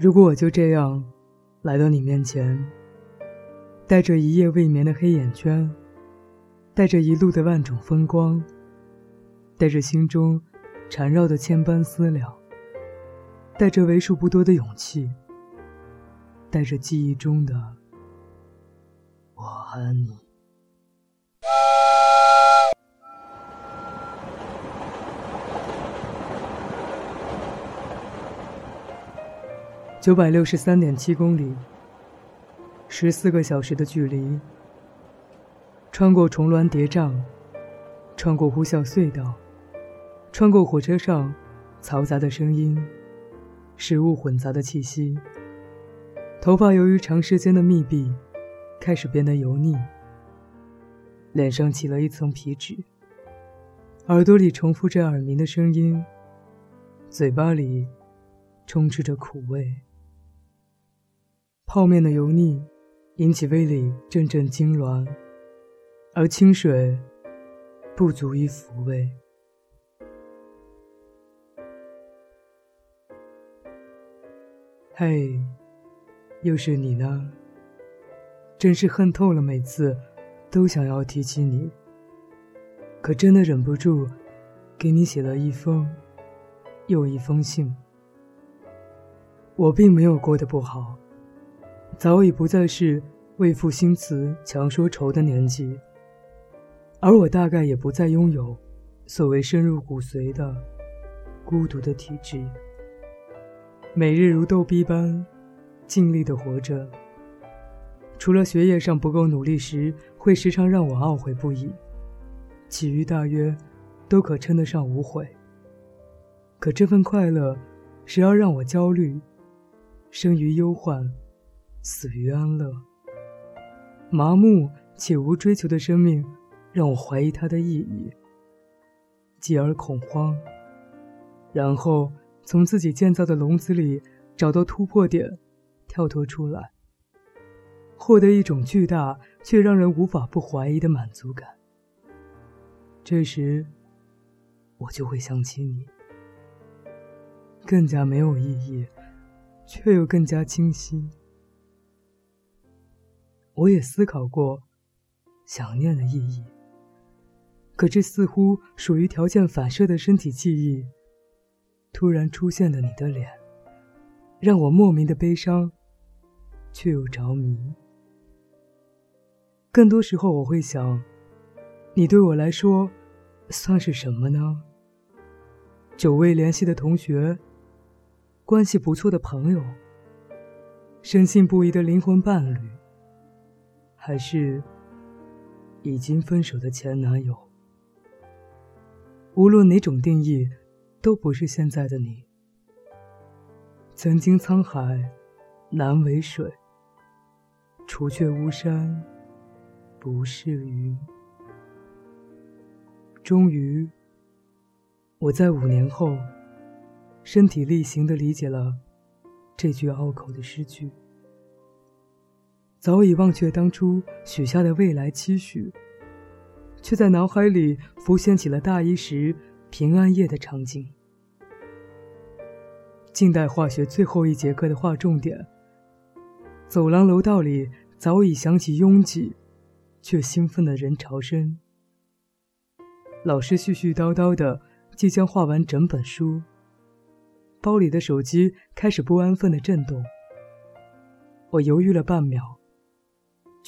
如果我就这样来到你面前，带着一夜未眠的黑眼圈，带着一路的万种风光，带着心中缠绕的千般思量，带着为数不多的勇气，带着记忆中的我和你。九百六十三点七公里，十四个小时的距离。穿过重峦叠嶂，穿过呼啸隧道，穿过火车上嘈杂的声音，食物混杂的气息。头发由于长时间的密闭，开始变得油腻。脸上起了一层皮脂。耳朵里重复着耳鸣的声音，嘴巴里充斥着苦味。泡面的油腻引起胃里阵阵痉挛，而清水不足以抚慰。嘿，又是你呢！真是恨透了，每次都想要提起你，可真的忍不住给你写了一封又一封信。我并没有过得不好。早已不再是为赋新词强说愁的年纪，而我大概也不再拥有所谓深入骨髓的孤独的体质。每日如逗逼般尽力的活着，除了学业上不够努力时会时常让我懊悔不已，其余大约都可称得上无悔。可这份快乐，时而让我焦虑，生于忧患。死于安乐，麻木且无追求的生命，让我怀疑它的意义，继而恐慌，然后从自己建造的笼子里找到突破点，跳脱出来，获得一种巨大却让人无法不怀疑的满足感。这时，我就会想起你，更加没有意义，却又更加清晰。我也思考过想念的意义，可这似乎属于条件反射的身体记忆。突然出现的你的脸，让我莫名的悲伤，却又着迷。更多时候，我会想，你对我来说算是什么呢？久未联系的同学，关系不错的朋友，深信不疑的灵魂伴侣。还是已经分手的前男友。无论哪种定义，都不是现在的你。曾经沧海难为水，除却巫山不是云。终于，我在五年后，身体力行的理解了这句拗口的诗句。早已忘却当初许下的未来期许，却在脑海里浮现起了大一时平安夜的场景。近代化学最后一节课的划重点。走廊楼道里早已响起拥挤，却兴奋的人潮声。老师絮絮叨叨的即将画完整本书，包里的手机开始不安分的震动。我犹豫了半秒。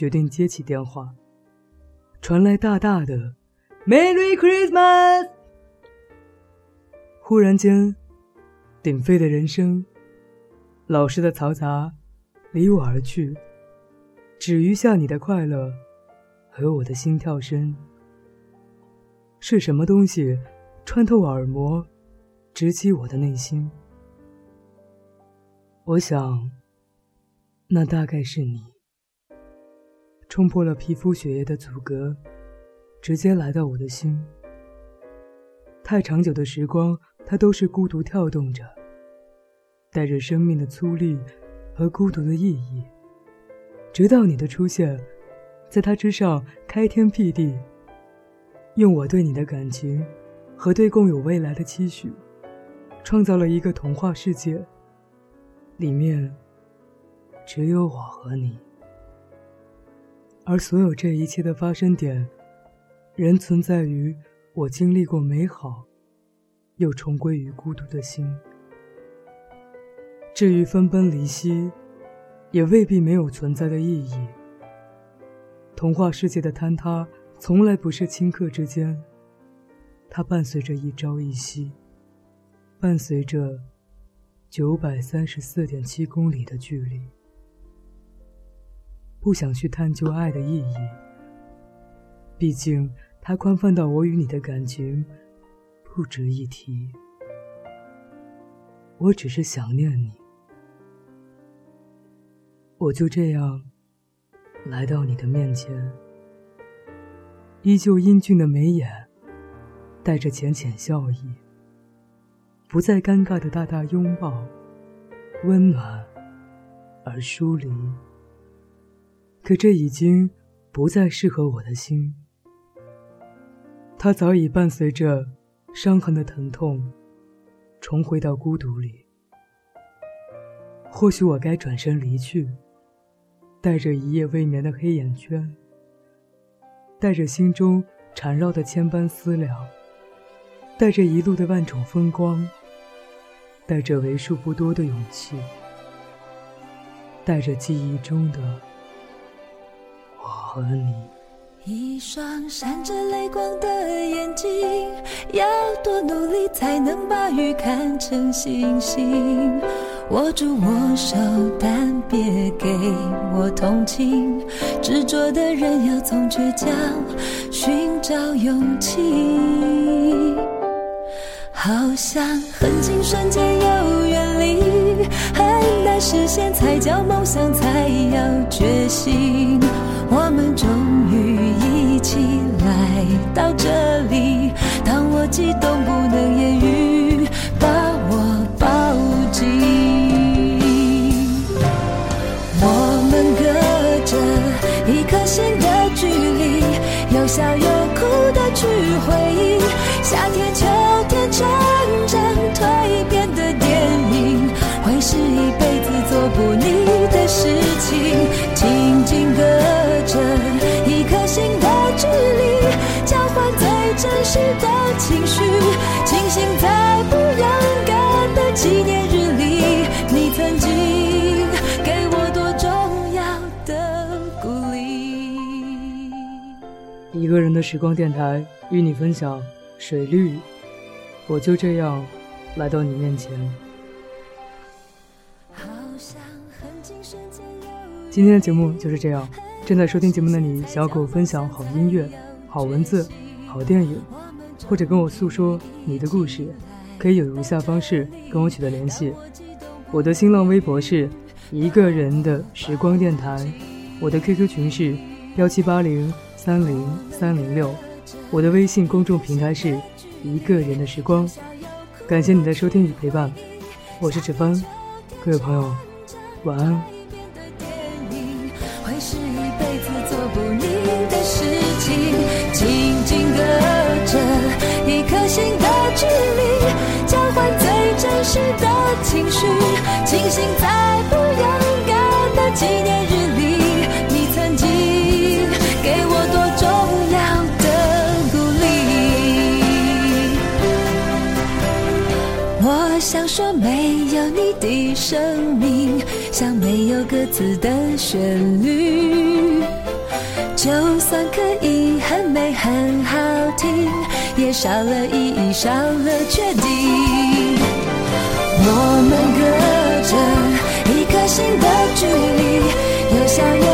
决定接起电话，传来大大的 “Merry Christmas”。忽然间，鼎沸的人声，老师的嘈杂，离我而去，只余下你的快乐和我的心跳声。是什么东西穿透耳膜，直击我的内心？我想，那大概是你。冲破了皮肤血液的阻隔，直接来到我的心。太长久的时光，它都是孤独跳动着，带着生命的粗粝和孤独的意义。直到你的出现，在它之上开天辟地，用我对你的感情和对共有未来的期许，创造了一个童话世界。里面只有我和你，而所有这一切的发生点，仍存在于我经历过美好，又重归于孤独的心。至于分崩离析，也未必没有存在的意义。童话世界的坍塌，从来不是顷刻之间，它伴随着一朝一夕，伴随着九百三十四点七公里的距离。不想去探究爱的意义，毕竟它宽泛到我与你的感情不值一提。我只是想念你。我就这样来到你的面前，依旧英俊的眉眼，带着浅浅笑意，不再尴尬的大大拥抱，温暖而疏离。可这已经不再适合我的心，它早已伴随着伤痕的疼痛，重回到孤独里。或许我该转身离去。带着一夜未眠的黑眼圈，带着心中缠绕的千般思量，带着一路的万种风光，带着为数不多的勇气，带着记忆中的和你。一双闪着泪光的眼睛，要多努力才能把雨看成星星。握住我手，但别给我同情。执着的人要从倔强寻找勇气。好像很近瞬间又远离，实现才叫梦想，才要决心。我们终于一起来到这里，当我激动不能言语，把我抱紧。我们隔着一颗心的距离，有笑有哭的去回忆，夏天、秋天，成长蜕变的电影，是一辈子做不腻的事情。紧紧隔着一颗心的距离，交换最真实的情绪，庆幸在不勇敢的纪念日里，你曾经给我多重要的鼓励。一个人的时光电台与你分享水绿，我就这样来到你面前。今天的节目就是这样。正在收听节目的你，想要跟我分享好音乐、好文字、好电影，或者跟我诉说你的故事，可以有如下方式跟我取得联系。我的新浪微博是一个人的时光电台，我的 QQ 群是幺七八零。三零三零六，我的微信公众平台是一个人的时光，感谢你的收听与陪伴，我是芷帆，各位朋友，晚安。紧紧隔着一颗心的距离，交换最真实的情绪，庆幸在没有你的生命，像没有歌词的旋律。就算可以很美很好听，也少了意义，少了确定。我们隔着一颗心的距离，有笑有